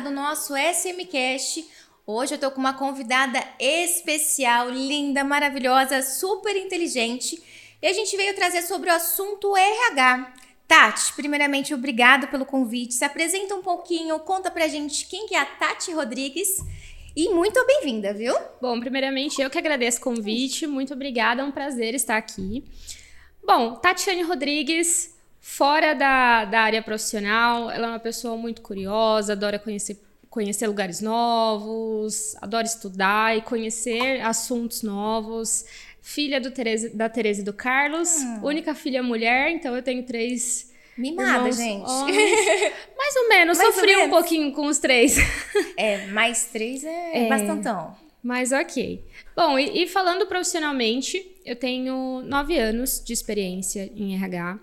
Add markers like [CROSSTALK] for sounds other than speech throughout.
do nosso SMCast. Hoje eu tô com uma convidada especial, linda, maravilhosa, super inteligente. E a gente veio trazer sobre o assunto RH. Tati, primeiramente, obrigado pelo convite. Se apresenta um pouquinho, conta pra gente quem que é a Tati Rodrigues. E muito bem-vinda, viu? Bom, primeiramente, eu que agradeço o convite. Muito obrigada, é um prazer estar aqui. Bom, Tatiane Rodrigues, fora da, da área profissional, ela é uma pessoa muito curiosa, adora conhecer, conhecer lugares novos, adora estudar e conhecer assuntos novos. Filha do Tereza, da Tereza e do Carlos, hum. única filha mulher, então eu tenho três. Mimada, irmãos, gente. Homens. [LAUGHS] Mais ou menos, mais sofri ou menos. um pouquinho com os três. [LAUGHS] É, mais três é, é bastantão. Mas ok. Bom, e, e, falando profissionalmente, eu tenho nove anos de experiência em RH.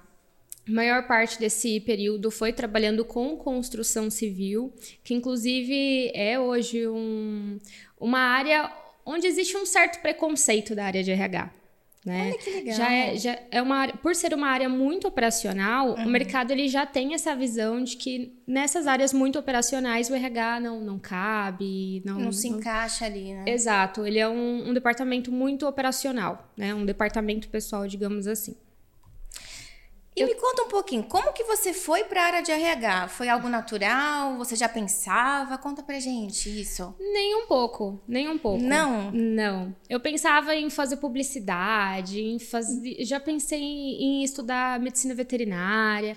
A maior parte desse período foi trabalhando com construção civil, que inclusive é hoje um, uma área onde existe um certo preconceito da área de RH. Né? Olha que legal. Já é, já é uma área, por ser uma área muito operacional, uhum. o mercado ele já tem essa visão de que nessas áreas muito operacionais o RH não, não cabe, não, não se não... encaixa ali, né? Exato, ele é um, um departamento muito operacional, né? Um departamento pessoal, digamos assim. E eu... me conta um pouquinho, como que você foi para a área de RH? Foi algo natural? Você já pensava? Conta pra gente isso. Nem um pouco, nem um pouco. Não? Não. Eu pensava em fazer publicidade, em fazer, já pensei em estudar medicina veterinária,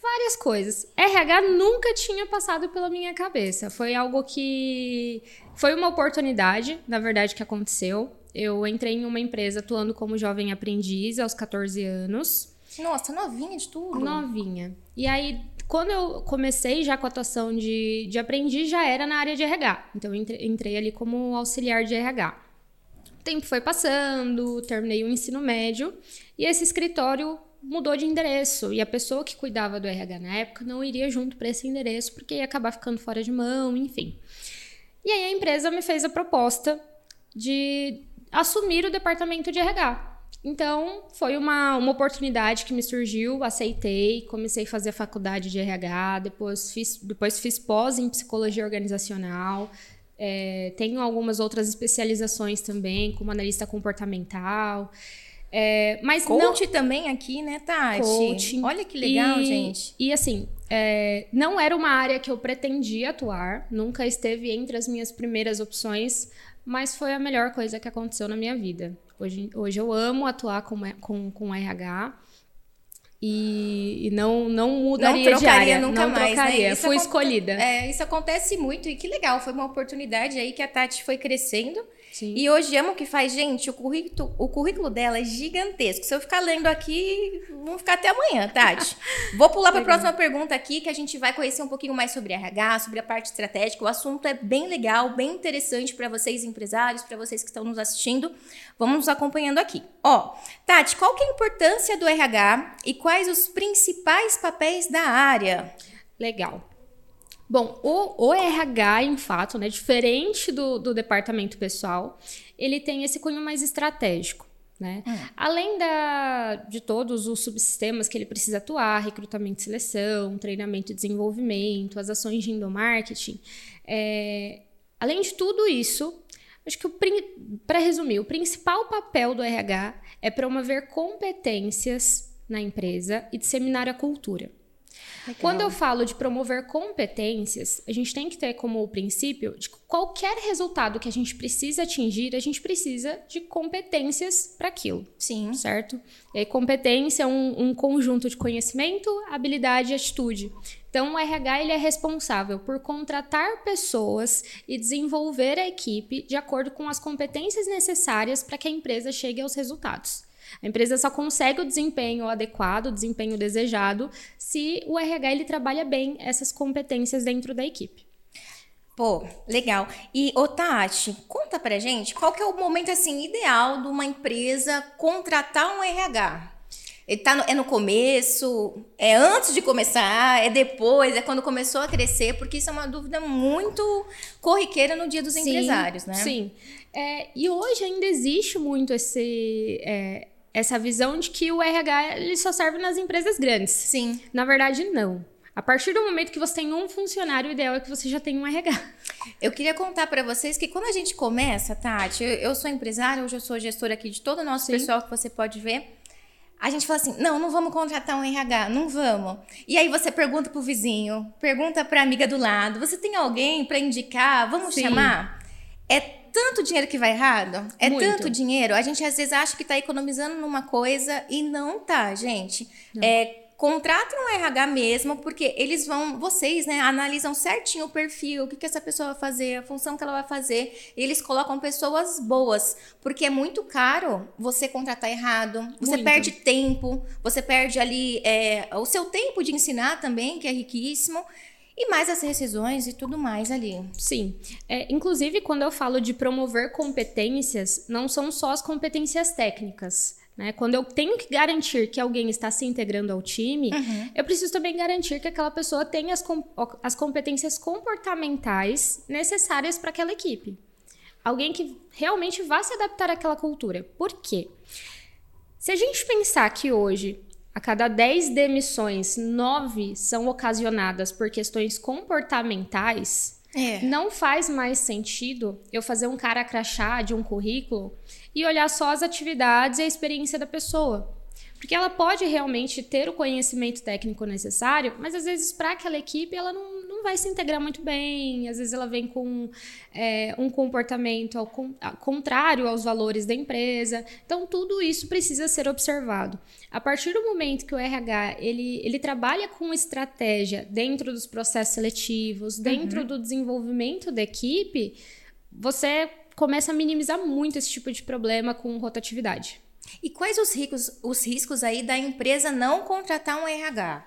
várias coisas. RH nunca tinha passado pela minha cabeça. Foi algo que foi uma oportunidade, na verdade, que aconteceu. Eu entrei em uma empresa atuando como jovem aprendiz aos 14 anos. Nossa, novinha de tudo. Novinha. E aí, quando eu comecei já com a atuação de, de aprendiz, já era na área de RH. Então, entrei, entrei ali como auxiliar de RH. O tempo foi passando, terminei o ensino médio e esse escritório mudou de endereço. E a pessoa que cuidava do RH na época não iria junto para esse endereço porque ia acabar ficando fora de mão, enfim. E aí a empresa me fez a proposta de assumir o departamento de RH. Então, foi uma, uma oportunidade que me surgiu, aceitei, comecei a fazer a faculdade de RH, depois fiz, depois fiz pós em psicologia organizacional, é, tenho algumas outras especializações também, como analista comportamental. É, mas coach não... também aqui, né, Tati? Coaching. Olha que legal, e, gente. E assim, é, não era uma área que eu pretendia atuar, nunca esteve entre as minhas primeiras opções, mas foi a melhor coisa que aconteceu na minha vida. Hoje, hoje eu amo atuar com, com, com RH. E, e, não não mudaria não trocaria de área, nunca não mais, trocaria. Né? Fui escolhida. É, isso acontece muito e que legal, foi uma oportunidade aí que a Tati foi crescendo Sim. E hoje amo o que faz, gente, o currículo, o currículo dela é gigantesco. Se eu ficar lendo aqui, vamos ficar até amanhã, Tati. [LAUGHS] Vou pular para a próxima pergunta aqui, que a gente vai conhecer um pouquinho mais sobre RH, sobre a parte estratégica. O assunto é bem legal, bem interessante para vocês empresários, para vocês que estão nos assistindo. Vamos nos acompanhando aqui. Ó, Tati, qual que é a importância do RH e quais os principais papéis da área? Legal. Bom, o, o RH, em fato, né, diferente do, do departamento pessoal, ele tem esse cunho mais estratégico. Né? Hum. Além da, de todos os subsistemas que ele precisa atuar, recrutamento e seleção, treinamento e desenvolvimento, as ações de endomarketing, é, além de tudo isso, acho que para resumir, o principal papel do RH é promover competências na empresa e disseminar a cultura. Legal. Quando eu falo de promover competências, a gente tem que ter como princípio de qualquer resultado que a gente precisa atingir, a gente precisa de competências para aquilo. Sim. Certo? E aí, competência é um, um conjunto de conhecimento, habilidade e atitude. Então, o RH ele é responsável por contratar pessoas e desenvolver a equipe de acordo com as competências necessárias para que a empresa chegue aos resultados. A empresa só consegue o desempenho adequado, o desempenho desejado, se o RH ele trabalha bem essas competências dentro da equipe. Pô, legal. E, ô Tati, conta pra gente qual que é o momento, assim, ideal de uma empresa contratar um RH? Ele tá no, é no começo, é antes de começar, é depois, é quando começou a crescer, porque isso é uma dúvida muito corriqueira no dia dos sim, empresários, né? Sim. É, e hoje ainda existe muito esse, é, essa visão de que o RH ele só serve nas empresas grandes. Sim. Na verdade, não. A partir do momento que você tem um funcionário, o ideal é que você já tenha um RH. Eu queria contar para vocês que quando a gente começa, Tati, eu, eu, sou empresária, hoje eu sou gestora aqui de todo o nosso Sim. pessoal que você pode ver. A gente fala assim: não, não vamos contratar um RH, não vamos. E aí você pergunta pro vizinho, pergunta pra amiga do lado: você tem alguém para indicar? Vamos Sim. chamar? É tanto dinheiro que vai errado, é Muito. tanto dinheiro. A gente às vezes acha que tá economizando numa coisa e não tá, gente. Não. É contratem um RH mesmo, porque eles vão, vocês, né, analisam certinho o perfil, o que, que essa pessoa vai fazer, a função que ela vai fazer. eles colocam pessoas boas, porque é muito caro você contratar errado. Você muito. perde tempo, você perde ali é, o seu tempo de ensinar também, que é riquíssimo. E mais as rescisões e tudo mais ali. Sim. É, inclusive, quando eu falo de promover competências, não são só as competências técnicas. Né? Quando eu tenho que garantir que alguém está se integrando ao time, uhum. eu preciso também garantir que aquela pessoa tenha as, com as competências comportamentais necessárias para aquela equipe. Alguém que realmente vá se adaptar àquela cultura. Por quê? Se a gente pensar que hoje, a cada 10 demissões, 9 são ocasionadas por questões comportamentais, é. não faz mais sentido eu fazer um cara crachá de um currículo e olhar só as atividades e a experiência da pessoa. Porque ela pode realmente ter o conhecimento técnico necessário, mas às vezes para aquela equipe ela não, não vai se integrar muito bem, às vezes ela vem com é, um comportamento ao, contrário aos valores da empresa. Então tudo isso precisa ser observado. A partir do momento que o RH ele, ele trabalha com estratégia dentro dos processos seletivos, dentro uhum. do desenvolvimento da equipe, você começa a minimizar muito esse tipo de problema com rotatividade. E quais os riscos, os riscos aí da empresa não contratar um RH?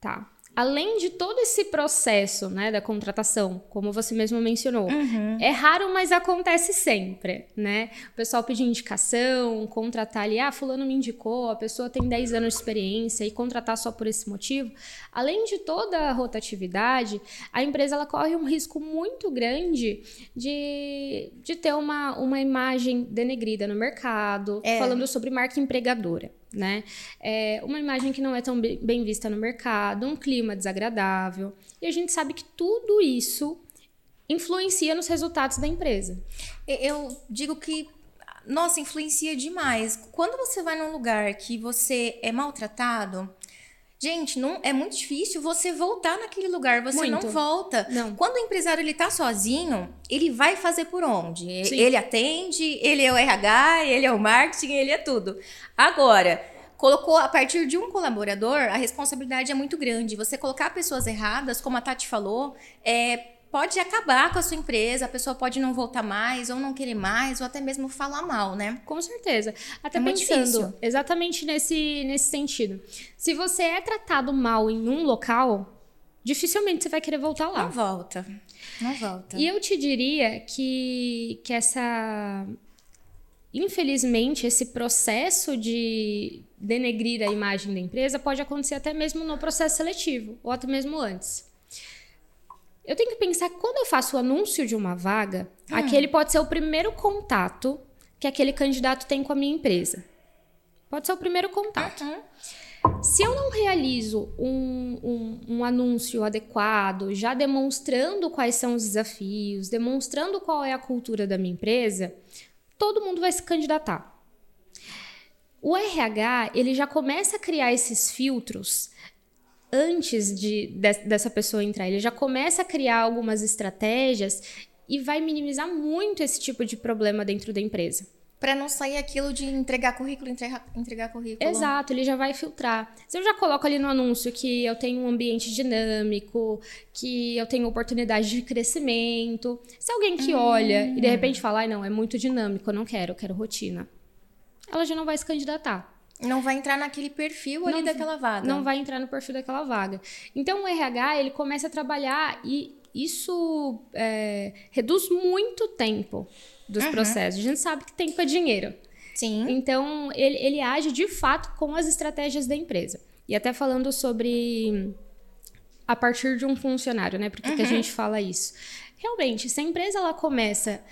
Tá além de todo esse processo né, da contratação, como você mesmo mencionou, uhum. é raro, mas acontece sempre, né? O pessoal pedir indicação, contratar ali, ah, fulano me indicou, a pessoa tem 10 anos de experiência e contratar só por esse motivo. Além de toda a rotatividade, a empresa ela corre um risco muito grande de, de ter uma, uma imagem denegrida no mercado, é. falando sobre marca empregadora né? É uma imagem que não é tão bem vista no mercado, um clima desagradável. E a gente sabe que tudo isso influencia nos resultados da empresa. Eu digo que, nossa, influencia demais. Quando você vai num lugar que você é maltratado, Gente, não é muito difícil você voltar naquele lugar, você muito. não volta. Não. Quando o empresário ele tá sozinho, ele vai fazer por onde? Sim. Ele atende, ele é o RH, ele é o marketing, ele é tudo. Agora, colocou a partir de um colaborador, a responsabilidade é muito grande. Você colocar pessoas erradas, como a Tati falou, é pode acabar com a sua empresa, a pessoa pode não voltar mais, ou não querer mais, ou até mesmo falar mal, né? Com certeza. Até é pensando exatamente nesse, nesse sentido. Se você é tratado mal em um local, dificilmente você vai querer voltar lá. Não volta. Não volta. E eu te diria que, que essa. Infelizmente, esse processo de denegrir a imagem da empresa pode acontecer até mesmo no processo seletivo, ou até mesmo antes. Eu tenho que pensar que quando eu faço o anúncio de uma vaga, hum. aquele pode ser o primeiro contato que aquele candidato tem com a minha empresa. Pode ser o primeiro contato. Uhum. Se eu não realizo um, um, um, anúncio adequado, já demonstrando quais são os desafios, demonstrando qual é a cultura da minha empresa, todo mundo vai se candidatar. O RH ele já começa a criar esses filtros antes de, de, dessa pessoa entrar. Ele já começa a criar algumas estratégias e vai minimizar muito esse tipo de problema dentro da empresa. Para não sair aquilo de entregar currículo, entregar, entregar currículo. Exato, ele já vai filtrar. Se eu já coloco ali no anúncio que eu tenho um ambiente dinâmico, que eu tenho oportunidade de crescimento. Se alguém que hum. olha e de repente fala, ai não, é muito dinâmico, eu não quero, eu quero rotina. Ela já não vai se candidatar. Não vai entrar naquele perfil ali não, daquela vaga. Não vai entrar no perfil daquela vaga. Então, o RH, ele começa a trabalhar e isso é, reduz muito o tempo dos uhum. processos. A gente sabe que tempo é dinheiro. Sim. Então, ele, ele age de fato com as estratégias da empresa. E até falando sobre a partir de um funcionário, né? Por que, uhum. que a uhum. gente fala isso? Realmente, se a empresa ela começa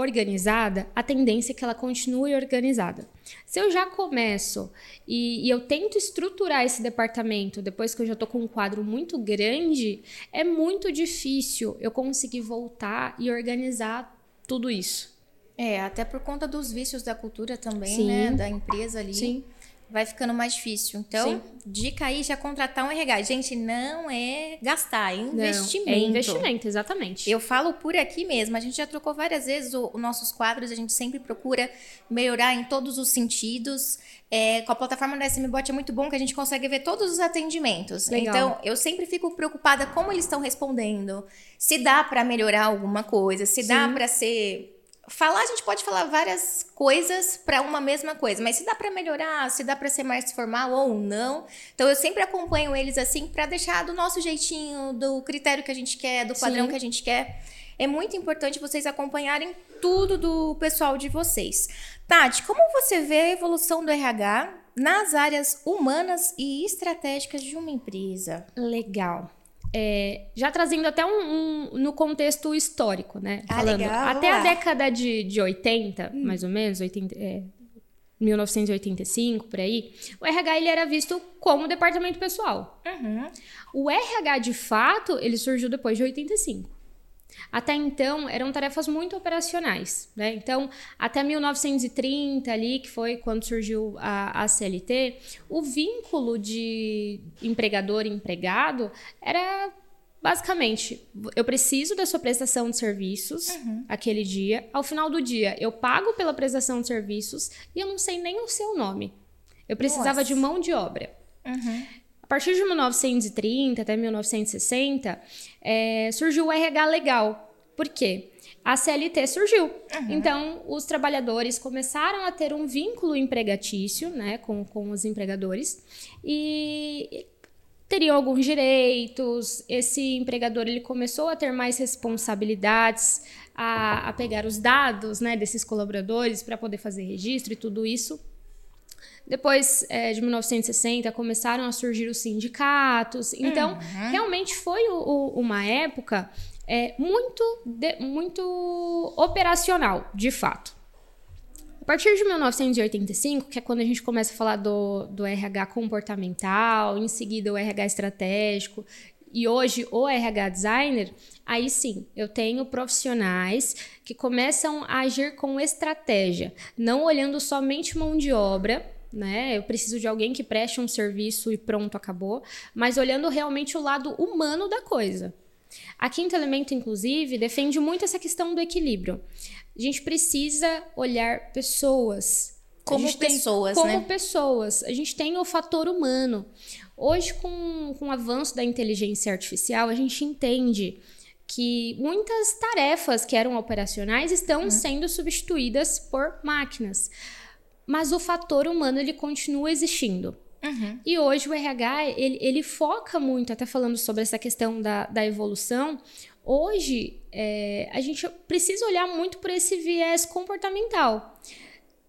organizada, a tendência é que ela continue organizada. Se eu já começo e, e eu tento estruturar esse departamento depois que eu já estou com um quadro muito grande, é muito difícil eu conseguir voltar e organizar tudo isso. É, até por conta dos vícios da cultura também, Sim. né? Da empresa ali. Sim vai ficando mais difícil. Então, Sim. dica aí já contratar um RH. Gente, não é gastar, é investimento. Não, é investimento, exatamente. Eu falo por aqui mesmo. A gente já trocou várias vezes os nossos quadros, a gente sempre procura melhorar em todos os sentidos. É, com a plataforma da SMBot é muito bom que a gente consegue ver todos os atendimentos. Legal. Então, eu sempre fico preocupada como eles estão respondendo, se dá para melhorar alguma coisa, se Sim. dá para ser falar, a gente pode falar várias coisas para uma mesma coisa, mas se dá para melhorar, se dá para ser mais formal ou não. Então eu sempre acompanho eles assim para deixar do nosso jeitinho, do critério que a gente quer, do padrão Sim. que a gente quer. É muito importante vocês acompanharem tudo do pessoal de vocês. Tati, como você vê a evolução do RH nas áreas humanas e estratégicas de uma empresa? Legal. É, já trazendo até um, um, no contexto histórico, né? Ah, Falando, legal, até a década de, de 80, hum. mais ou menos, 80, é, 1985, por aí, o RH ele era visto como departamento pessoal. Uhum. O RH, de fato, ele surgiu depois de 85. Até então, eram tarefas muito operacionais, né? Então, até 1930 ali, que foi quando surgiu a, a CLT, o vínculo de empregador e empregado era basicamente, eu preciso da sua prestação de serviços uhum. aquele dia. Ao final do dia, eu pago pela prestação de serviços e eu não sei nem o seu nome. Eu precisava Nossa. de mão de obra. Uhum. A partir de 1930 até 1960, é, surgiu o RH legal. Por quê? A CLT surgiu. Uhum. Então, os trabalhadores começaram a ter um vínculo empregatício né, com, com os empregadores e teriam alguns direitos. Esse empregador ele começou a ter mais responsabilidades, a, a pegar os dados né, desses colaboradores para poder fazer registro e tudo isso. Depois é, de 1960 começaram a surgir os sindicatos. Então, uhum. realmente foi o, o, uma época é, muito, de, muito operacional, de fato. A partir de 1985, que é quando a gente começa a falar do, do RH comportamental, em seguida o RH estratégico, e hoje o RH designer, aí sim, eu tenho profissionais que começam a agir com estratégia, não olhando somente mão de obra, né? Eu preciso de alguém que preste um serviço e pronto, acabou. Mas olhando realmente o lado humano da coisa. A Quinto Elemento, inclusive, defende muito essa questão do equilíbrio. A gente precisa olhar pessoas. Como pessoas, tem, né? Como pessoas. A gente tem o fator humano. Hoje, com, com o avanço da inteligência artificial, a gente entende que muitas tarefas que eram operacionais estão uhum. sendo substituídas por máquinas mas o fator humano ele continua existindo. Uhum. E hoje o RH ele, ele, foca muito, até falando sobre essa questão da, da evolução. Hoje é, a gente precisa olhar muito por esse viés comportamental.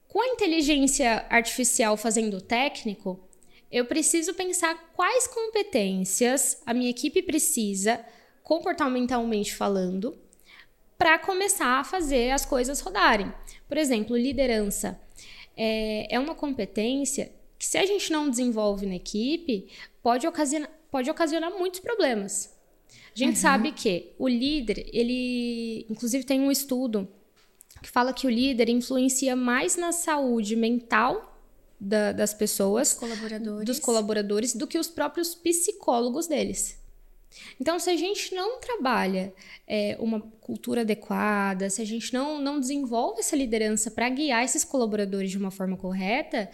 Com a inteligência artificial fazendo o técnico, eu preciso pensar quais competências a minha equipe precisa, comportamentalmente falando, para começar a fazer as coisas rodarem. Por exemplo, liderança é, é uma competência que, se a gente não desenvolve na equipe, pode ocasionar, pode ocasionar muitos problemas. A gente uhum. sabe que o líder, ele. Inclusive, tem um estudo que fala que o líder influencia mais na saúde mental da, das pessoas, colaboradores. dos colaboradores, do que os próprios psicólogos deles. Então, se a gente não trabalha é, uma cultura adequada, se a gente não, não desenvolve essa liderança para guiar esses colaboradores de uma forma correta,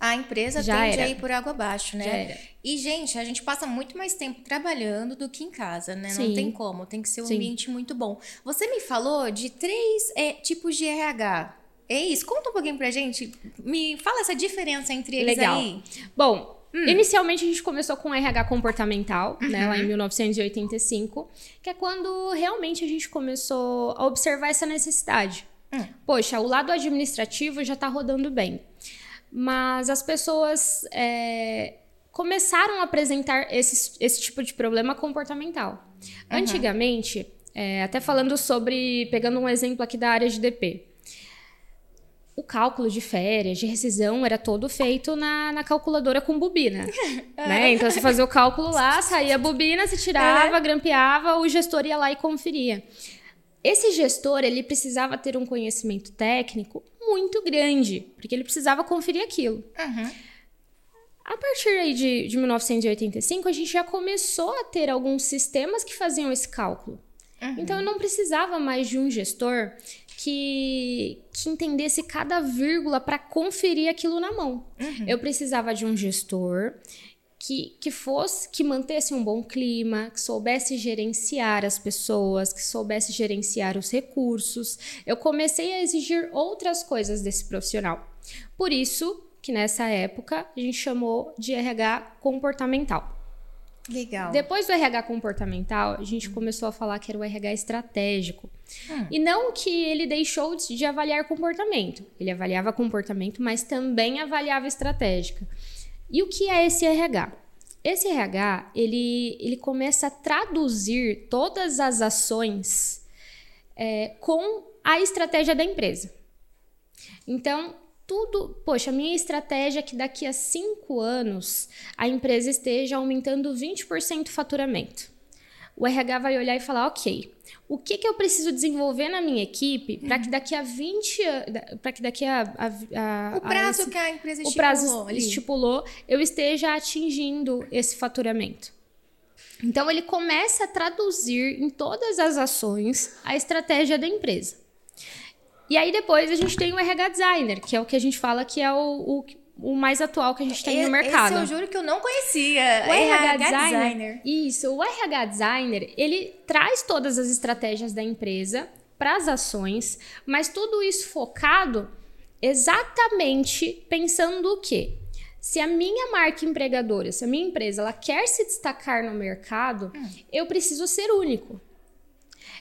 a empresa já tende era. a ir por água abaixo, né? E, gente, a gente passa muito mais tempo trabalhando do que em casa, né? Sim. Não tem como, tem que ser um Sim. ambiente muito bom. Você me falou de três é, tipos de RH. É isso? Conta um pouquinho pra gente. Me fala essa diferença entre eles Legal. aí. Bom, Hum. Inicialmente a gente começou com RH comportamental, uhum. né, lá em 1985, uhum. que é quando realmente a gente começou a observar essa necessidade. Hum. Poxa, o lado administrativo já está rodando bem, mas as pessoas é, começaram a apresentar esse, esse tipo de problema comportamental. Uhum. Antigamente, É, até falando sobre, pegando um exemplo aqui da área de DP. O cálculo de férias, de rescisão, era todo feito na, na calculadora com bobina. [LAUGHS] né? Então, você fazia o cálculo lá, saía a bobina, se tirava, grampeava, o gestor ia lá e conferia. Esse gestor, ele precisava ter um conhecimento técnico muito grande, porque ele precisava conferir aquilo. Uhum. A partir aí de, de 1985, a gente já começou a ter alguns sistemas que faziam esse cálculo. Uhum. Então, eu não precisava mais de um gestor que, que entendesse cada vírgula para conferir aquilo na mão. Uhum. Eu precisava de um gestor que, que fosse, que mantesse um bom clima, que soubesse gerenciar as pessoas, que soubesse gerenciar os recursos. Eu comecei a exigir outras coisas desse profissional. Por isso que nessa época a gente chamou de RH comportamental. Legal. Depois do RH comportamental, a gente começou a falar que era o RH estratégico. Hum. E não que ele deixou de avaliar comportamento. Ele avaliava comportamento, mas também avaliava estratégica. E o que é esse RH? Esse RH, ele, ele começa a traduzir todas as ações é, com a estratégia da empresa. Então, tudo. Poxa, a minha estratégia é que daqui a cinco anos a empresa esteja aumentando 20% o faturamento. O RH vai olhar e falar: ok, o que, que eu preciso desenvolver na minha equipe para que daqui a 20 anos. Para que daqui a. a- a- O prazo a que a empresa o estipulou prazo ali. estipulou, eu esteja atingindo esse faturamento. Então ele começa a traduzir em todas as ações a estratégia da empresa. E aí depois a gente tem o RH designer, que é o que a gente fala que é o, o, o mais atual que a gente tem E- no mercado. Esse eu juro que eu não conhecia. O RH, designer. designer, Isso, o RH designer, ele traz todas as estratégias da empresa para as ações, mas tudo isso focado exatamente pensando o quê? Se a minha marca empregadora, se a minha empresa, ela quer se destacar no mercado, eu preciso ser único.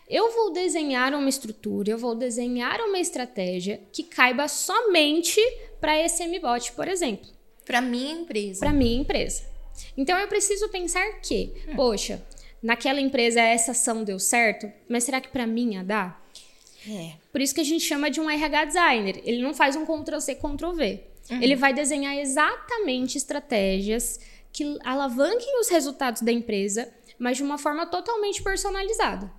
Eu vou desenhar uma estrutura, eu vou desenhar uma estratégia que caiba somente para esse MBOT, por exemplo Pra minha empresa. para minha empresa. Então eu preciso pensar que, poxa, naquela empresa essa ação deu certo, mas será que para mim ia dar? É. Por isso que a gente chama de um RH designer. Ele não faz um Ctrl C, Ctrl V. Ele vai desenhar exatamente estratégias que alavanquem os resultados da empresa, mas de uma forma totalmente personalizada.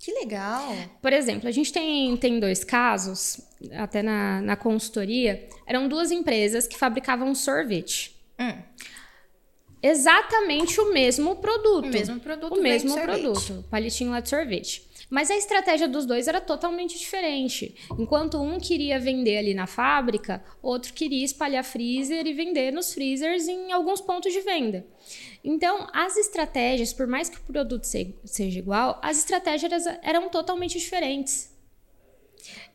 Que legal. Por exemplo, a gente tem, tem dois casos, até na, na consultoria, eram duas empresas que fabricavam sorvete. Hum. Exatamente o mesmo produto. O mesmo produto. O mesmo sorvete. produto, palitinho lá de sorvete. Mas a estratégia dos dois era totalmente diferente. Enquanto um queria vender ali na fábrica, outro queria espalhar freezer e vender nos freezers em alguns pontos de venda. Então, as estratégias, por mais que o produto se- seja igual, as estratégias eram totalmente diferentes.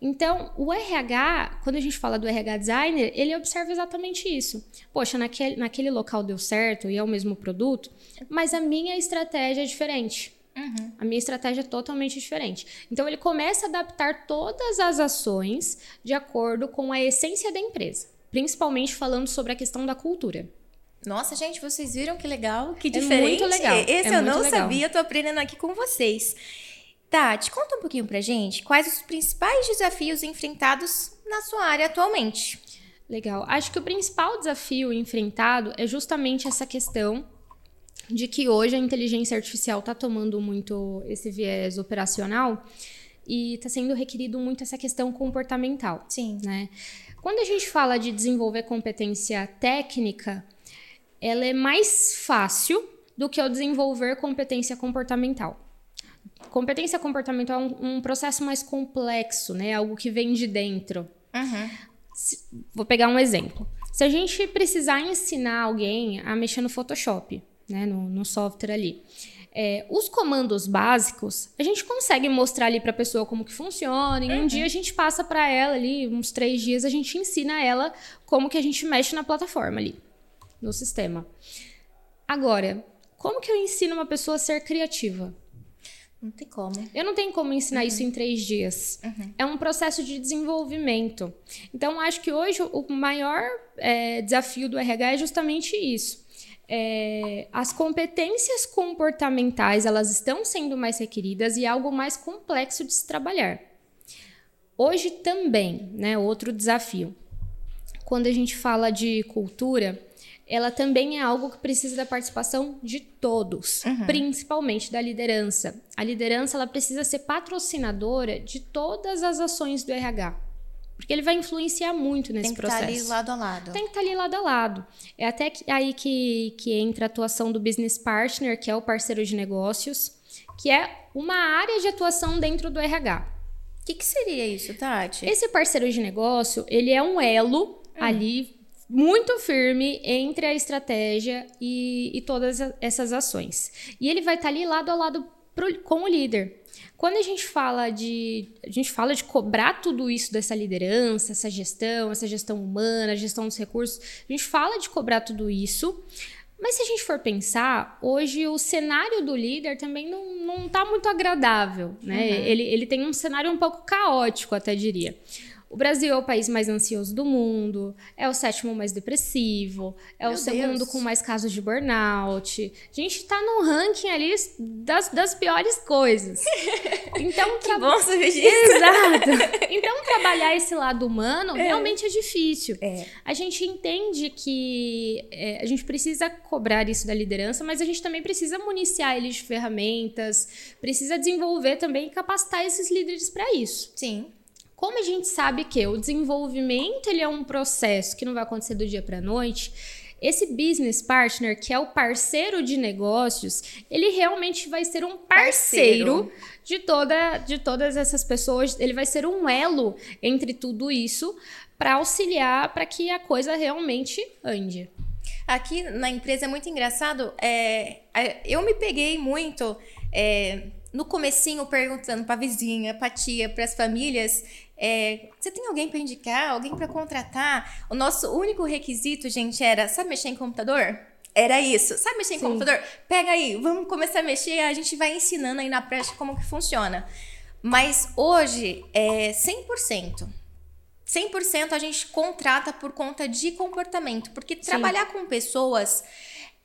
Então, o RH, quando a gente fala do RH designer, ele observa exatamente isso. Poxa, naquele, naquele local deu certo e é o mesmo produto, mas a minha estratégia é diferente. Uhum. A minha estratégia é totalmente diferente. Então, ele começa a adaptar todas as ações de acordo com a essência da empresa, principalmente falando sobre a questão da cultura. Nossa, gente, vocês viram que legal? Que É diferente. muito legal, Esse é eu não legal. sabia, tô aprendendo aqui com vocês. Tati, conta um pouquinho pra gente quais os principais desafios enfrentados na sua área atualmente. Legal. Acho que o principal desafio enfrentado é justamente essa questão de que hoje a inteligência artificial está tomando muito esse viés operacional e está sendo requerido muito essa questão comportamental. Sim. né? Quando a gente fala de desenvolver competência técnica, ela é mais fácil do que o desenvolver competência comportamental. Competência comportamental é um, um processo mais complexo, né? Algo que vem de dentro. Uhum. Se- Vou pegar um exemplo. Se a gente precisar ensinar alguém a mexer no Photoshop, né, no, no software ali, é, os comandos básicos, a gente consegue mostrar ali para a pessoa como que funciona. E um dia a gente passa para ela ali, uns três dias, a gente ensina ela como que a gente mexe na plataforma ali, no sistema. Agora, como que eu ensino uma pessoa a ser criativa? Não tem como. Eu não tenho como ensinar isso em três dias. É um processo de desenvolvimento. Então, acho que hoje o maior é, desafio do RH é justamente isso. É, as competências comportamentais elas estão sendo mais requeridas e é algo mais complexo de se trabalhar. Hoje também, né, outro desafio. Quando a gente fala de cultura, ela também é algo que precisa da participação de todos, uhum. principalmente da liderança. A liderança ela precisa ser patrocinadora de todas as ações do RH. Porque ele vai influenciar muito nesse processo. Tem que estar tá ali lado a lado. Tem que estar tá ali lado a lado. É até aí que, que entra a atuação do business partner, que é o parceiro de negócios, que é uma área de atuação dentro do RH. O que, que seria isso, Tati? Esse parceiro de negócio, ele é um elo hum. ali muito firme entre a estratégia e, e todas essas ações. E ele vai estar tá ali lado a lado pro, com o líder. Quando a gente fala de a gente fala de cobrar tudo isso dessa liderança, essa gestão, essa gestão humana, gestão dos recursos, a gente fala de cobrar tudo isso. Mas se a gente for pensar, hoje o cenário do líder também não, não tá muito agradável, né? Uhum. Ele, ele tem um cenário um pouco caótico, até diria. O Brasil é o país mais ansioso do mundo, é o sétimo mais depressivo, é Meu o segundo Deus. com mais casos de burnout. A gente tá no ranking ali das, das piores coisas. [LAUGHS] Então, que tra... bom saber disso. Exato. [LAUGHS] Então, trabalhar esse lado humano é. realmente é difícil. É. A gente entende que é, a gente precisa cobrar isso da liderança, mas a gente também precisa municiar eles de ferramentas, precisa desenvolver também e capacitar esses líderes para isso. Sim. Como a gente sabe que o desenvolvimento ele é um processo que não vai acontecer do dia para a noite, esse business partner, que é o parceiro de negócios, ele realmente vai ser um parceiro, parceiro, de, toda, de todas essas pessoas. Ele vai ser um elo entre tudo isso para auxiliar para que a coisa realmente ande. Aqui na empresa é muito engraçado. É, eu me peguei muito é, no comecinho perguntando para vizinha, para tia, para as famílias é, você tem alguém para indicar, alguém para contratar? O nosso único requisito, gente, era: sabe mexer em computador? Era isso. Sabe mexer em Sim. computador? Pega aí, vamos começar a mexer, a gente vai ensinando aí na prática como que funciona. Mas hoje é 100%. 100% a gente contrata por conta de comportamento, porque Sim. trabalhar com pessoas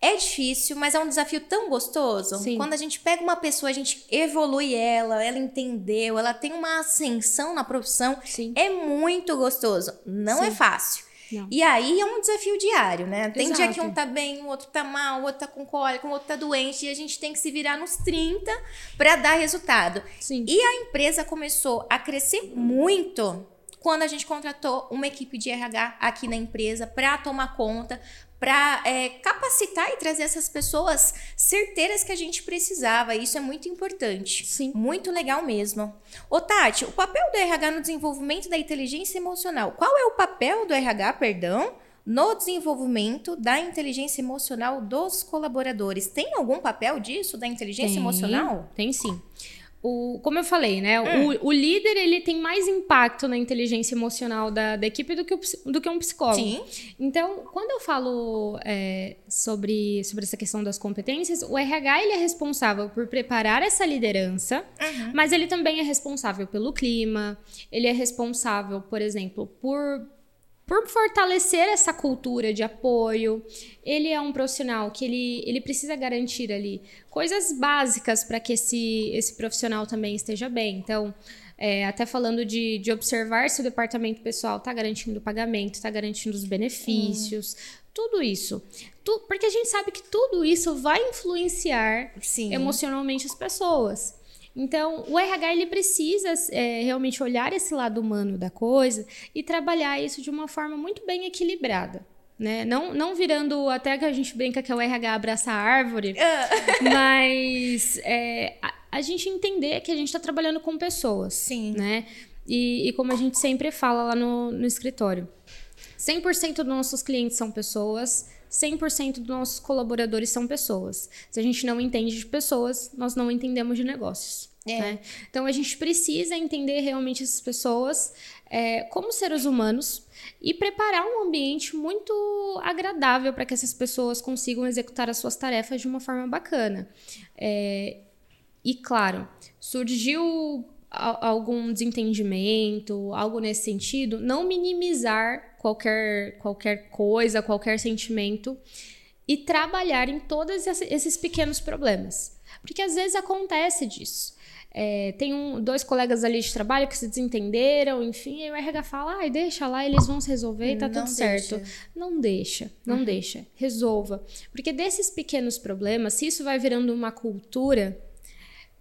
é difícil, mas é um desafio tão gostoso. Sim. Quando a gente pega uma pessoa, a gente evolui ela, ela entendeu, ela tem uma ascensão na profissão. Sim. É muito gostoso. Não é Sim. é fácil. Não. E aí é um desafio diário, né? Tem Exato. dia que um tá bem, o outro tá mal, o outro tá com cólica, o outro tá doente, e a gente tem que se virar nos 30 para dar resultado. Sim. E a empresa começou a crescer muito quando a gente contratou uma equipe de RH aqui na empresa para tomar conta, para é, capacitar e trazer essas pessoas certeiras que a gente precisava. Isso é muito importante. Sim. Muito legal mesmo. Ô, Tati, o papel do RH no desenvolvimento da inteligência emocional. Qual é o papel do RH, perdão, no desenvolvimento da inteligência emocional dos colaboradores? Tem algum papel disso, da inteligência tem, emocional? Tem sim o, como eu falei, né? Hum. O, o, líder ele tem mais impacto na inteligência emocional da, da equipe do que, o, do que um psicólogo. Sim. Então, quando eu falo é, sobre, sobre essa questão das competências, o RH ele é responsável por preparar essa liderança, uhum. mas ele também é responsável pelo clima, ele é responsável, por exemplo, por por fortalecer essa cultura de apoio. Ele é um profissional que ele, ele precisa garantir ali coisas básicas para que esse, esse profissional também esteja bem. Então, é, até falando de, de observar se o departamento pessoal está garantindo o pagamento, está garantindo os benefícios, hum. tudo isso. Tu, porque a gente sabe que tudo isso vai influenciar Sim. emocionalmente as pessoas. Então, o RH ele precisa é, realmente olhar esse lado humano da coisa e trabalhar isso de uma forma muito bem equilibrada. Né? Não, não virando até que a gente brinca que é o RH abraça a árvore, ah. [LAUGHS] mas é, a, a, gente entender que a gente está trabalhando com pessoas. Sim. Né? E, e como a gente sempre fala lá no, no escritório, 100% dos nossos clientes são pessoas, 100% dos nossos colaboradores são pessoas. Se a gente não entende de pessoas, nós não entendemos de negócios. É. Né? Então a gente precisa entender realmente essas pessoas é, como seres humanos e preparar um ambiente muito agradável para que essas pessoas consigam executar as suas tarefas de uma forma bacana. É, e claro, surgiu algum desentendimento, algo nesse sentido, não minimizar qualquer, qualquer coisa, qualquer sentimento e trabalhar em todos esses pequenos problemas. Porque às vezes acontece disso. É, tem um, dois colegas ali de trabalho que se desentenderam, enfim, e o RH fala, ai, deixa lá, eles vão se resolver e tá não tudo deixa. certo. Não deixa, não uhum. deixa. Resolva. Porque desses pequenos problemas, se isso vai virando uma cultura,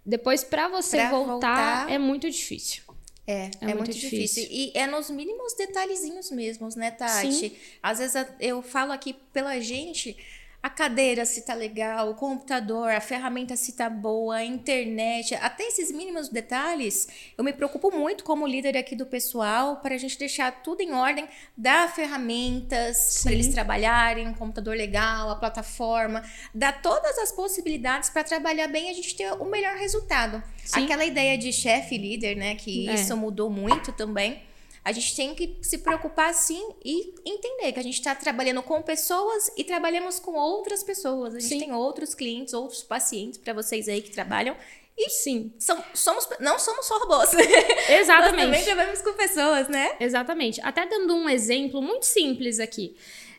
depois para você voltar, voltar, é muito difícil. É, é, é muito, muito difícil. difícil. E é nos mínimos detalhezinhos mesmos, né, Tati? Sim. Às vezes eu falo aqui pela gente, a cadeira se tá legal, o computador, a ferramenta se tá boa, a internet, até esses mínimos detalhes, eu me preocupo muito como líder aqui do pessoal para a gente deixar tudo em ordem, dar ferramentas para eles trabalharem, um computador legal, a plataforma, dar todas as possibilidades para trabalhar bem e a gente ter o melhor resultado. Sim. Aquela ideia de chefe líder, né, que é. isso mudou muito também a gente tem que se preocupar sim e entender que a gente está trabalhando com pessoas e trabalhamos com outras pessoas. A gente sim. tem outros clientes, outros pacientes para vocês aí que trabalham. E sim, são, somos, não somos só robôs. [LAUGHS] Exatamente. Nós também trabalhamos com pessoas, né? Exatamente. Até dando um exemplo muito simples aqui.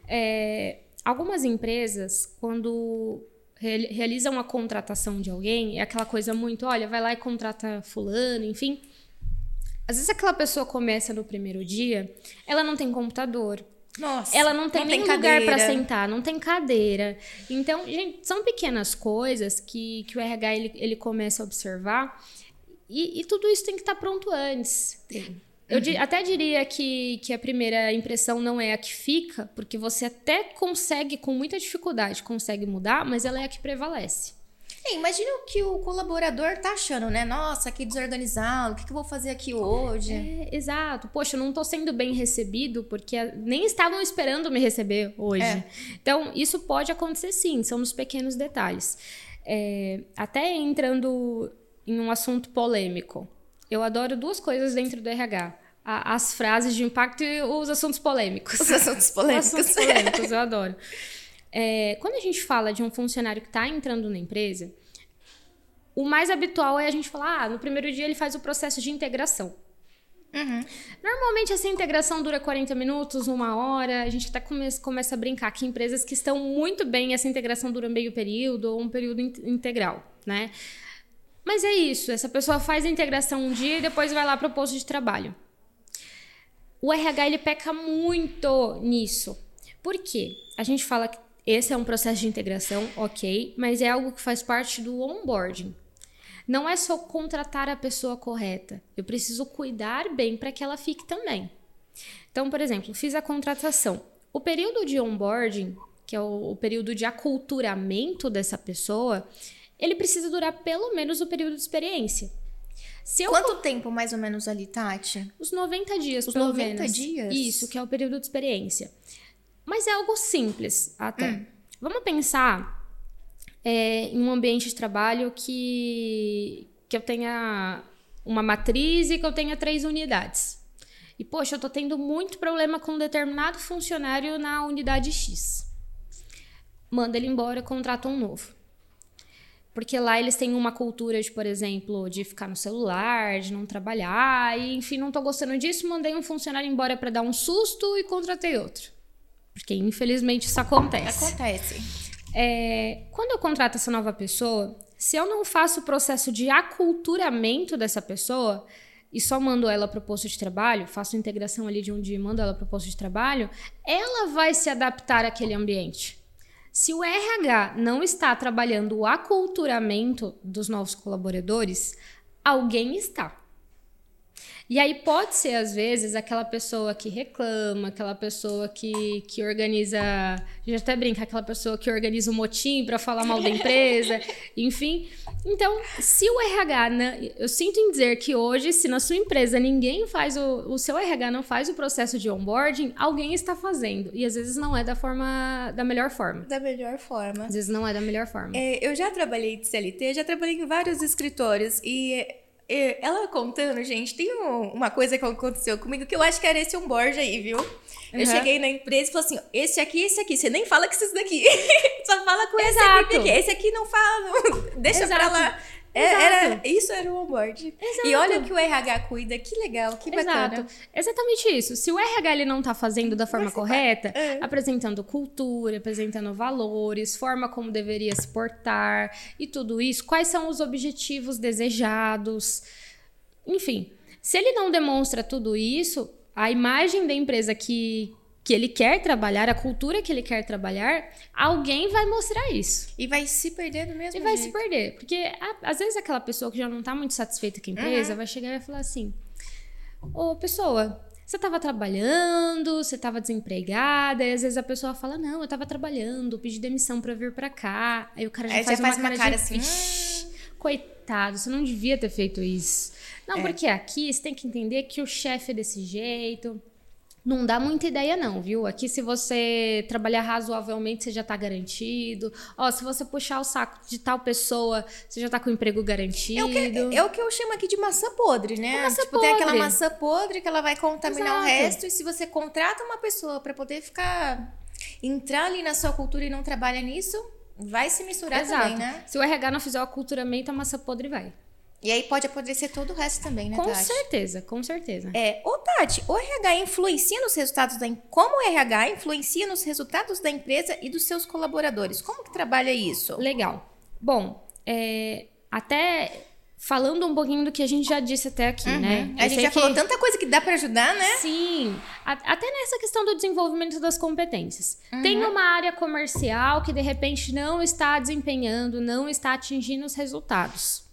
É, algumas empresas, quando realizam a contratação de alguém, é aquela coisa muito, olha, vai lá e contrata fulano, enfim. Às vezes aquela pessoa começa no primeiro dia, ela não tem computador. Nossa, ela não tem não nem tem lugar para sentar, não tem cadeira. Então, gente, são pequenas coisas que, que o RH ele, ele começa a observar e, e tudo isso tem que estar tá pronto antes. Eu uhum. até diria que, que a primeira impressão não é a que fica, porque você até consegue, com muita dificuldade, consegue mudar, mas ela é a que prevalece. É, imagina o que o colaborador tá achando, né? Nossa, que desorganizado, o que, que eu vou fazer aqui hoje? É, exato. Poxa, eu não tô sendo bem recebido porque nem estavam esperando me receber hoje. É. Então, isso pode acontecer sim, são nos pequenos detalhes. É, até entrando em um assunto polêmico, eu adoro duas coisas dentro do RH. as frases de impacto e os assuntos polêmicos. Os assuntos polêmicos. [LAUGHS] Os assuntos polêmicos, eu adoro. [LAUGHS] É, quando a gente fala de um funcionário que está entrando na empresa, o mais habitual é a gente falar, ah, no primeiro dia ele faz o processo de integração. Uhum. Normalmente essa integração dura 40 minutos, uma hora. A gente até come começa a brincar que empresas que estão muito bem, essa integração dura meio período ou um período in integral, né? Mas é isso, essa pessoa faz a integração um dia e depois vai lá para o posto de trabalho. O RH ele peca muito nisso. Por quê? A gente fala que esse é um processo de integração, ok, mas é algo que faz parte do onboarding. Não é só contratar a pessoa correta, eu preciso cuidar bem para que ela fique também. Então, por exemplo, fiz a contratação. O período de onboarding, que é o, o período de aculturamento dessa pessoa, ele precisa durar pelo menos o período de experiência. Quanto eu... tempo mais ou menos ali, Tati? Os 90 dias, Os pelo 90 menos. dias? Isso, que é o período de experiência. Mas é algo simples até. Hum. Vamos pensar é, em um ambiente de trabalho que, que eu tenha uma matriz e que eu tenha três unidades. E, poxa, eu tô tendo muito problema com um determinado funcionário na unidade X. Manda ele embora, contrata um novo. Porque lá eles têm uma cultura de, por exemplo, de ficar no celular, de não trabalhar, e enfim, não tô gostando disso, mandei um funcionário embora para dar um susto e contratei outro. Porque infelizmente isso acontece. Acontece. É, quando eu contrato essa nova pessoa, se eu não faço o processo de aculturamento dessa pessoa e só mando ela para o posto de trabalho, faço integração ali de um dia e mando ela para o posto de trabalho, ela vai se adaptar àquele ambiente. Se o RH não está trabalhando o aculturamento dos novos colaboradores, alguém está. E aí pode ser, às vezes, aquela pessoa que reclama, aquela pessoa que, que organiza. A gente até brinca, aquela pessoa que organiza um motim para falar mal da empresa, [LAUGHS] enfim. Então, se o RH. Né, eu sinto em dizer que hoje, se na sua empresa ninguém faz o. O seu RH não faz o processo de onboarding, alguém está fazendo. E às vezes não é da forma. da melhor forma. Da melhor forma. Às vezes não é da melhor forma. É, eu já trabalhei de CLT, já trabalhei em vários escritórios. E ela contando, gente, tem uma coisa que aconteceu comigo que eu acho que era esse onboard aí, viu? Uhum. Eu cheguei na empresa e falei assim: esse aqui, esse aqui. Você nem fala com esse daqui. [LAUGHS] Só fala com Exato. esse aqui. Esse aqui não fala, não. [LAUGHS] deixa Exato. pra lá. É, era, isso era o onboard. Exato. E olha o que o RH cuida, que legal, que bacana. Exato. Exatamente isso. Se o RH ele não tá fazendo da forma correta, é. apresentando cultura, apresentando valores, forma como deveria se portar e tudo isso, quais são os objetivos desejados, enfim. Se ele não demonstra tudo isso, a imagem da empresa que, que ele quer trabalhar, a cultura que ele quer trabalhar, alguém vai mostrar isso. E vai se perder do mesmo E vai se perder. Porque a, às vezes aquela pessoa que já não está muito satisfeita com a empresa uhum. vai chegar e vai falar assim: Ô, pessoa, você estava trabalhando, você estava desempregada, e às vezes a pessoa fala: Não, eu estava trabalhando, pedi demissão para vir para cá. Aí o cara já, Aí faz, já faz uma, uma cara, de, assim: hum. Coitado, você não devia ter feito isso. Não, é. porque aqui você tem que entender que o chefe é desse jeito não dá muita ideia, não, viu? Aqui, se você trabalhar razoavelmente, você já tá garantido. Ó, se você puxar o saco de tal pessoa, você já tá com o emprego garantido. É o que, é o que eu chamo aqui de maçã podre, né? É maçã tipo, podre. tem aquela maçã podre que ela vai contaminar Exato. o resto. E se você contrata uma pessoa para poder ficar. entrar ali na sua cultura e não trabalha nisso, vai se misturar Exato. também, né? Se o RH não fizer o aculturamento, a maçã podre vai. E aí pode apodrecer todo o resto também, né, com Tati? Com certeza, com certeza. É, ô Tati, o RH influencia nos resultados da... Como o RH influencia nos resultados da empresa e dos seus colaboradores? Como que trabalha isso? Legal. Bom, é, até falando um pouquinho do que a gente já disse até aqui, uhum. né? Eu a gente já que... falou tanta coisa que dá para ajudar, né? Sim, até nessa questão do desenvolvimento das competências. Uhum. Tem uma área comercial que de repente não está desempenhando, não está atingindo os resultados.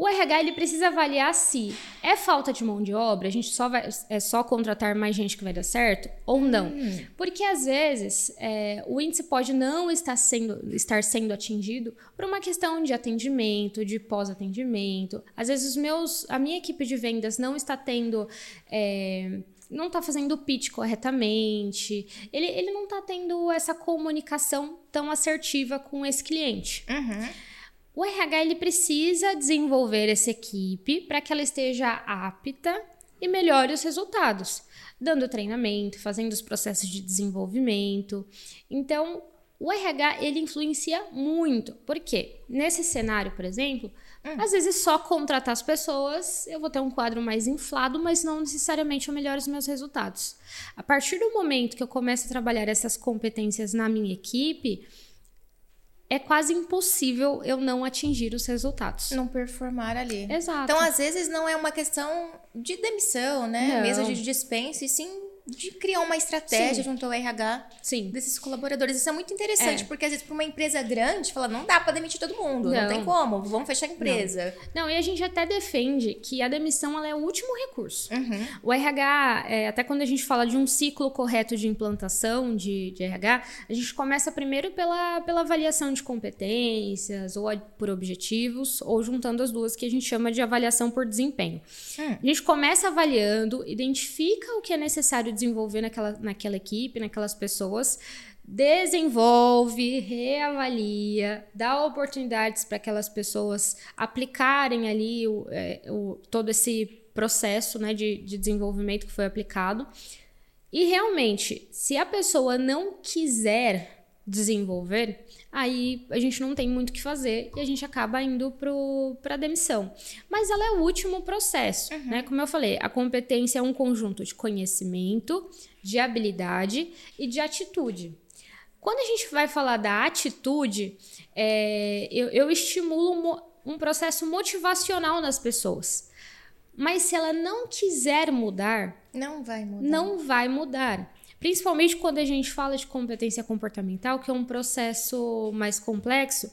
O RH ele precisa avaliar se é falta de mão de obra, a gente só vai é só contratar mais gente que vai dar certo ou não. Hum. Porque às vezes é, o índice pode não estar sendo, estar sendo atingido por uma questão de atendimento, de pós-atendimento. Às vezes os meus, a minha equipe de vendas não está tendo é, não está fazendo o pitch corretamente, ele, ele não está tendo essa comunicação tão assertiva com esse cliente. Uhum. O RH ele precisa desenvolver essa equipe para que ela esteja apta e melhore os resultados, dando treinamento, fazendo os processos de desenvolvimento. Então, o RH ele influencia muito, porque nesse cenário, por exemplo, hum. às vezes só contratar as pessoas eu vou ter um quadro mais inflado, mas não necessariamente eu melhoro os meus resultados. A partir do momento que eu começo a trabalhar essas competências na minha equipe, é quase impossível eu não atingir os resultados. Não performar ali. Exato. Então, às vezes, não é uma questão de demissão, né? Não. Mesa de dispensa, e sim de criar uma estratégia Sim. junto ao RH Sim. desses colaboradores. Isso é muito interessante, é. porque às vezes para uma empresa grande, fala, não dá para demitir todo mundo, não. não. tem como, vamos fechar a empresa. Não. não. e a gente até defende que a demissão ela é o último recurso. Uhum. O RH, é, até quando a gente fala de um ciclo correto de implantação de, de RH, a gente começa primeiro pela, pela avaliação de competências, ou por objetivos, ou juntando as duas, que a gente chama de avaliação por desempenho. Hum. A gente começa avaliando, identifica o que é necessário desenvolver naquela, naquela equipe, naquelas pessoas, desenvolve, reavalia, dá oportunidades para aquelas pessoas aplicarem ali o, é, o, todo esse processo né, de, de desenvolvimento que foi aplicado. E realmente, se a pessoa não quiser desenvolver, aí a gente não tem muito o que fazer e a gente acaba indo para a demissão. Mas ela é o último processo, uhum. né? Como eu falei, a competência é um conjunto de conhecimento, de habilidade e de atitude. Quando a gente vai falar da atitude, é, eu, eu estimulo um processo motivacional nas pessoas. Mas se ela não quiser mudar, não vai mudar. Não vai mudar. Principalmente quando a gente fala de competência comportamental, que é um processo mais complexo,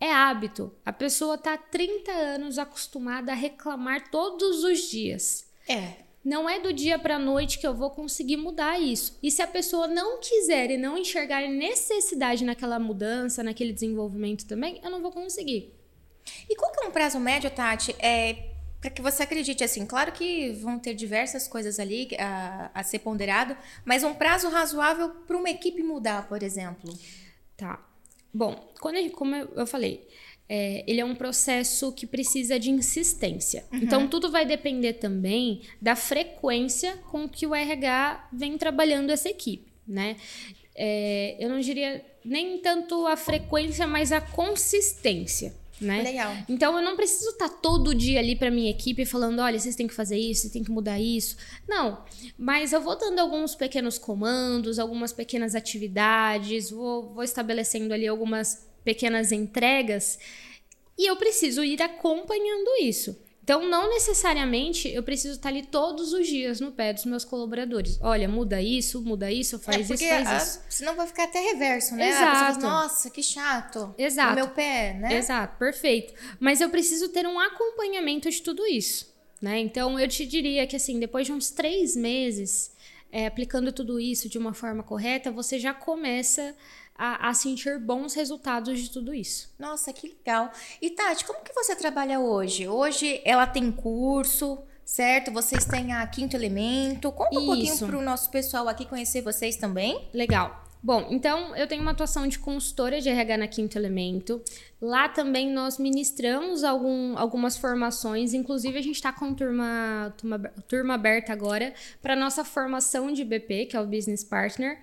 é hábito. A pessoa está há 30 anos acostumada a reclamar todos os dias. É. Não é do dia para a noite que eu vou conseguir mudar isso. E se a pessoa não quiser e não enxergar necessidade naquela mudança, naquele desenvolvimento também, eu não vou conseguir. E qual que é um prazo médio, Tati? É, para que você acredite assim, claro que vão ter diversas coisas ali a, a ser ponderado, mas um prazo razoável para uma equipe mudar, por exemplo. Tá. Bom, quando, como eu falei, é, ele é um processo que precisa de insistência. Uhum. Então, tudo vai depender também da frequência com que o RH vem trabalhando essa equipe, né? É, eu não diria nem tanto a frequência, mas a consistência. Né? Legal. Então eu não preciso estar todo dia ali para minha equipe falando, olha, vocês têm que fazer isso, vocês têm que mudar isso. Não, mas eu vou dando alguns pequenos comandos, algumas pequenas atividades, vou, vou estabelecendo ali algumas pequenas entregas e eu preciso ir acompanhando isso. Então, não necessariamente eu preciso estar ali todos os dias no pé dos meus colaboradores. Olha, muda isso, muda isso, faz é isso, faz a, isso. Senão vai ficar até reverso, né? Exato. Fala, Nossa, que chato. Exato. O meu pé, né? Exato, perfeito. Mas eu preciso ter um acompanhamento de tudo isso. Né? Então, eu te diria que assim, depois de uns três meses é, aplicando tudo isso de uma forma correta, você já começa a, a, sentir bons resultados de tudo isso. Nossa, que legal. E Tati, como que você trabalha hoje? Hoje ela tem curso, certo? Vocês têm a Quinto Elemento. Conta um isso. pouquinho para o nosso pessoal aqui conhecer vocês também. Legal. Bom, então eu tenho uma atuação de consultora de RH na Quinto Elemento. Lá também nós ministramos algum, algumas formações, inclusive a gente está com turma, turma, turma aberta agora para nossa formação de BP, que é o Business Partner.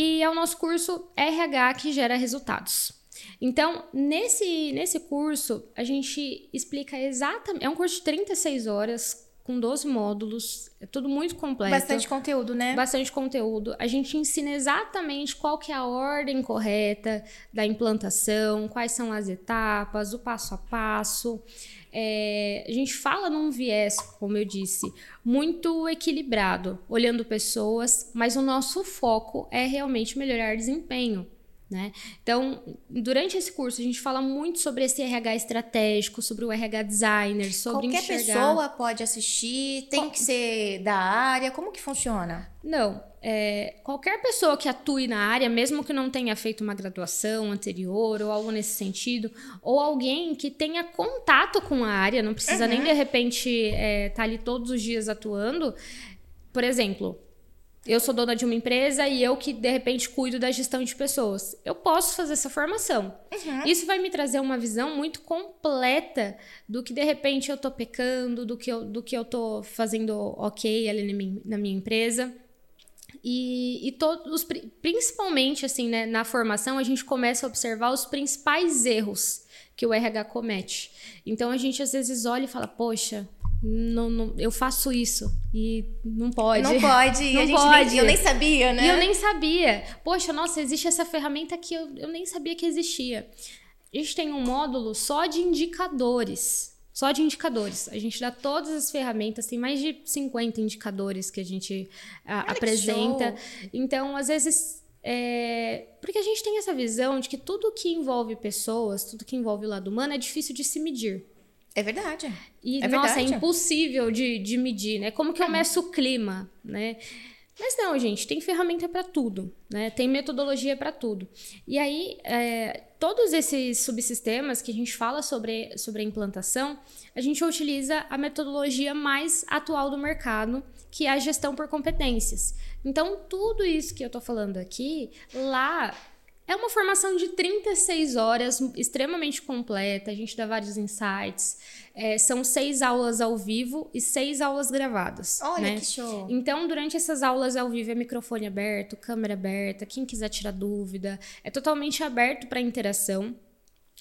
E é o nosso curso RH que gera resultados. Então, nesse, nesse curso, a gente explica exatamente. É um curso de 36 horas, com 12 módulos, é tudo muito completo. Bastante conteúdo, né? Bastante conteúdo. A gente ensina exatamente qual que é a ordem correta da implantação, quais são as etapas, o passo a passo. É, a gente fala num viés, como eu disse, muito equilibrado, olhando pessoas, mas o nosso foco é realmente melhorar desempenho. Né? Então, durante esse curso, a gente fala muito sobre esse RH estratégico, sobre o RH designer, sobre Qualquer enxergar... pessoa pode assistir, tem Qual... que ser da área, como que funciona? Não, é, qualquer pessoa que atue na área, mesmo que não tenha feito uma graduação anterior ou algo nesse sentido, ou alguém que tenha contato com a área, não precisa uhum. nem de repente estar é, tá ali todos os dias atuando. Por exemplo, eu sou dona de uma empresa e eu que de repente cuido da gestão de pessoas. Eu posso fazer essa formação. Uhum. Isso vai me trazer uma visão muito completa do que de repente eu tô pecando, do que eu, do que eu tô fazendo ok ali na minha, na minha empresa. E, e todos, principalmente assim, né, na formação, a gente começa a observar os principais erros que o RH comete. Então a gente às vezes olha e fala, poxa, não, não, eu faço isso e não pode. Não pode, [LAUGHS] não pode. Nem, eu nem sabia, né? E eu nem sabia. Poxa, nossa, existe essa ferramenta que eu, eu nem sabia que existia. A gente tem um módulo só de indicadores. Só de indicadores. A gente dá todas as ferramentas, tem mais de 50 indicadores que a gente a, apresenta. Então, às vezes, é... porque a gente tem essa visão de que tudo que envolve pessoas, tudo que envolve o lado humano é difícil de se medir. É verdade. E, é nossa, verdade. é impossível de, de medir, né? Como que eu meço o clima, né? Mas não, gente, tem ferramenta para tudo, né? Tem metodologia para tudo. E aí, é, todos esses subsistemas que a gente fala sobre, sobre a implantação, a gente utiliza a metodologia mais atual do mercado, que é a gestão por competências. Então, tudo isso que eu tô falando aqui, lá é uma formação de 36 horas, extremamente completa. A gente dá vários insights. É, são seis aulas ao vivo e seis aulas gravadas. Olha né? que show! Então, durante essas aulas ao vivo, é microfone aberto, câmera aberta. Quem quiser tirar dúvida, é totalmente aberto para interação.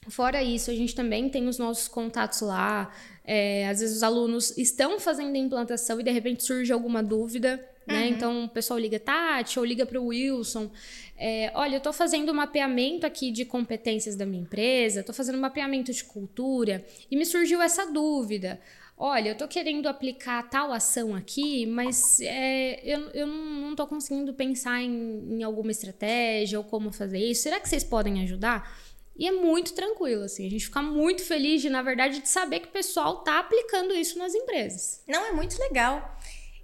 Fora isso, a gente também tem os nossos contatos lá. É, às vezes os alunos estão fazendo a implantação e de repente surge alguma dúvida. Né? Uhum. Então o pessoal liga Tati ou liga para o Wilson. É, olha, eu estou fazendo um mapeamento aqui de competências da minha empresa, estou fazendo um mapeamento de cultura e me surgiu essa dúvida. Olha, eu estou querendo aplicar tal ação aqui, mas é, eu, eu não estou conseguindo pensar em, em alguma estratégia ou como fazer isso. Será que vocês podem ajudar? E é muito tranquilo, assim. A gente fica muito feliz de, na verdade, de saber que o pessoal está aplicando isso nas empresas. Não, é muito legal.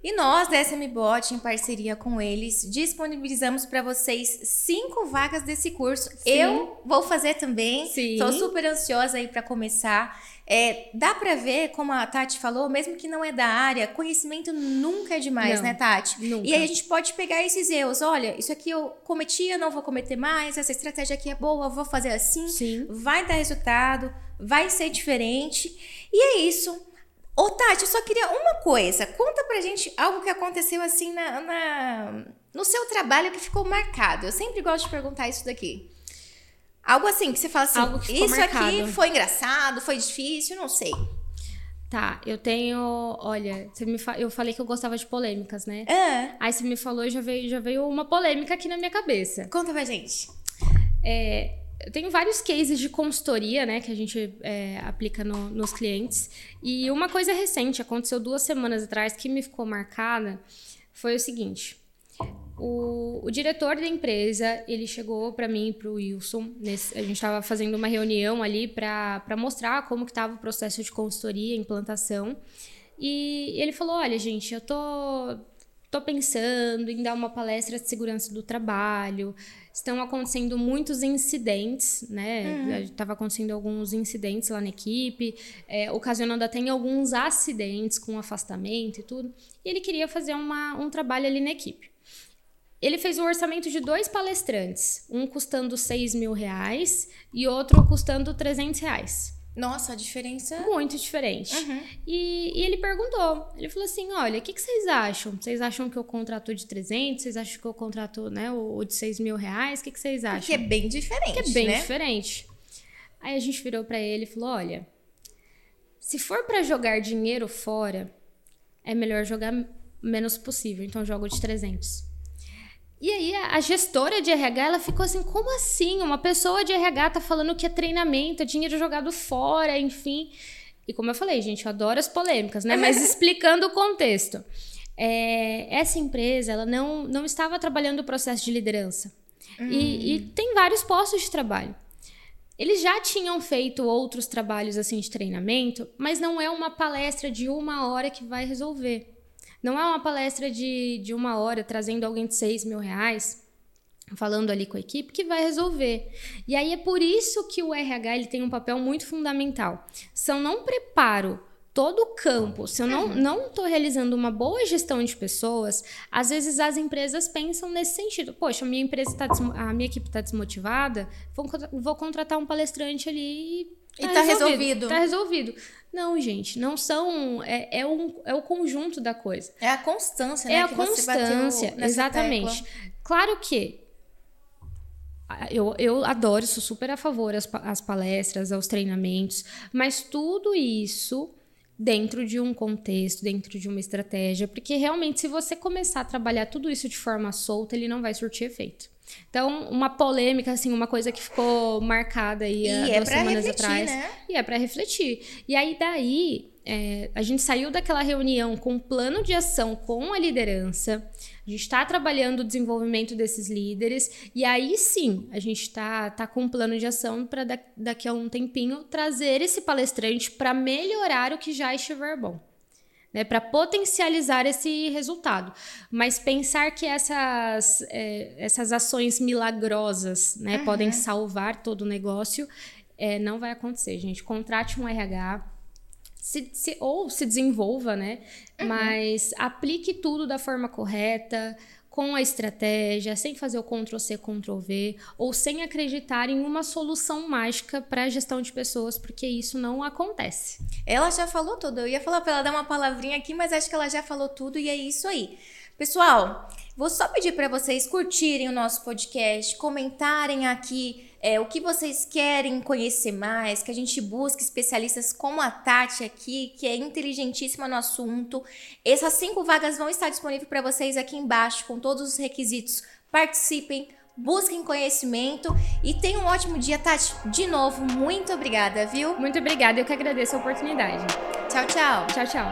E nós, da SMBot, em parceria com eles, disponibilizamos para vocês cinco vagas desse curso. Sim. Eu vou fazer também. Estou super ansiosa aí para começar. É, dá para ver, como a Tati falou, mesmo que não é da área, conhecimento nunca é demais, não, né, Tati? Nunca. E aí a gente pode pegar esses erros. Olha, isso aqui eu cometi, eu não vou cometer mais. Essa estratégia aqui é boa, eu vou fazer assim. Sim. Vai dar resultado, vai ser diferente. E é isso. Ô, Tati, eu só queria uma coisa. Conta pra gente algo que aconteceu assim na, na, no seu trabalho que ficou marcado. Eu sempre gosto de perguntar isso daqui. Algo assim, que você fala assim, Algo que ficou isso marcado. aqui foi engraçado, foi difícil, não sei. Tá, eu tenho. Olha, você me fa- eu falei que eu gostava de polêmicas, né? Ah, Aí você me falou e já veio, já veio uma polêmica aqui na minha cabeça. conta pra gente. É, eu tenho vários cases de consultoria, né, que a gente é, aplica no- nos clientes. E uma coisa recente, aconteceu duas semanas atrás, que me ficou marcada, foi o seguinte. O, o diretor da empresa, ele chegou para mim para o Wilson. nesse- a gente estava fazendo uma reunião ali para mostrar como que estava o processo de consultoria, implantação. E ele falou, olha, gente, eu tô, tô pensando em dar uma palestra de segurança do trabalho. Estão acontecendo muitos incidentes, né? Estava acontecendo alguns incidentes lá na equipe, é, ocasionando até em alguns acidentes com afastamento e tudo. E ele queria fazer uma, um trabalho ali na equipe. Ele fez um orçamento de dois palestrantes, um custando 6 mil reais e outro custando 300 reais. Nossa, a diferença. Muito diferente. Uhum. E, e ele perguntou, ele falou assim, olha, o que, que vocês acham? Vocês acham que eu contrato de 300? Vocês acham que eu contrato né, o, o de 6 mil reais? O que, que vocês acham? Que é bem diferente. Que é bem né? diferente. Aí a gente virou pra ele e falou, olha, se for pra jogar dinheiro fora, é melhor jogar menos possível. Então jogo de 300. E aí a gestora de RH, ela ficou assim, como assim? Uma pessoa de RH tá falando que é treinamento, é dinheiro jogado fora, enfim. E como eu falei, gente, eu adoro as polêmicas, né? Mas [LAUGHS] explicando o contexto. É, essa empresa, ela não, não estava trabalhando o processo de liderança. E, e tem vários postos de trabalho. Eles já tinham feito outros trabalhos assim de treinamento, mas não é uma palestra de uma hora que vai resolver. Não é uma palestra de, de uma hora trazendo alguém de 6 mil reais, falando ali com a equipe, que vai resolver. E aí é por isso que o RH ele tem um papel muito fundamental. Se eu não preparo todo o campo, se eu não não estou realizando uma boa gestão de pessoas, às vezes as empresas pensam nesse sentido. Poxa, a minha empresa tá a minha equipe está desmotivada, vou, vou contratar um palestrante ali E tá resolvido. Tá resolvido. Não, gente, não são. É, é, um, é o conjunto da coisa. É a constância, né? É a constância, exatamente. tecla. Claro que eu, eu adoro, sou super a favor às, às palestras, aos treinamentos, mas tudo isso dentro de um contexto, dentro de uma estratégia, porque realmente, se você começar a trabalhar tudo isso de forma solta, ele não vai surtir efeito. Então, uma polêmica, assim, uma coisa que ficou marcada aí há E é duas semanas refletir, atrás. né? E é para refletir. E aí, daí, é, a gente saiu daquela reunião com um plano de ação com a liderança. A gente está trabalhando o desenvolvimento desses líderes. E aí sim, a gente está tá com um plano de ação para daqui a um tempinho trazer esse palestrante para melhorar o que já estiver bom. Né, para potencializar esse resultado. Mas pensar que essas, é, essas ações milagrosas né, Uhum. podem salvar todo o negócio, é, não vai acontecer, gente. Contrate um RH, se, se- ou se desenvolva, né? Uhum. Mas aplique tudo da forma correta, com a estratégia, sem fazer o Ctrl-C, Ctrl-V, ou sem acreditar em uma solução mágica para a gestão de pessoas, porque isso não acontece. Ela já falou tudo. Eu ia falar pra ela dar uma palavrinha aqui, mas acho que ela já falou tudo e é isso aí. Pessoal, vou só pedir para vocês curtirem o nosso podcast, comentarem aqui é, o que vocês querem conhecer mais, que a gente busque especialistas como a Tati aqui, que é inteligentíssima no assunto. Essas cinco vagas vão estar disponíveis para vocês aqui embaixo, com todos os requisitos. Participem, busquem conhecimento e tenham um ótimo dia, Tati. De novo, muito obrigada, viu? Muito obrigada, eu que agradeço a oportunidade. Tchau, tchau. Tchau, tchau.